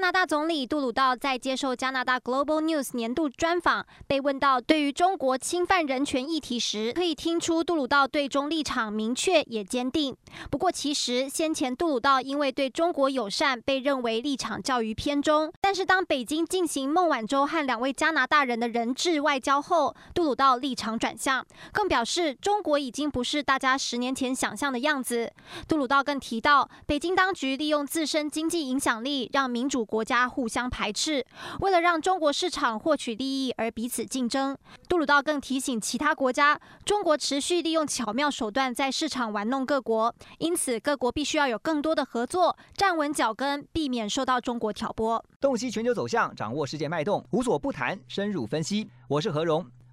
加拿大总理杜鲁道在接受加拿大 Global News 年度专访，被问到对于中国侵犯人权议题时，可以听出杜鲁道对中立场明确也坚定。不过，其实先前杜鲁道因为对中国友善，被认为立场较于偏中。但是当北京进行孟晚舟和两位加拿大人的人质外交后，杜鲁道立场转向，更表示中国已经不是大家十年前想象的样子。杜鲁道更提到，北京当局利用自身经济影响力，让民主。国家互相排斥，为了让中国市场获取利益而彼此竞争。杜鲁道更提醒其他国家，中国持续利用巧妙手段在市场玩弄各国，因此各国必须要有更多的合作，站稳脚跟，避免受到中国挑拨。洞悉全球走向，掌握世界脉动，无所不谈，深入分析。我是何荣。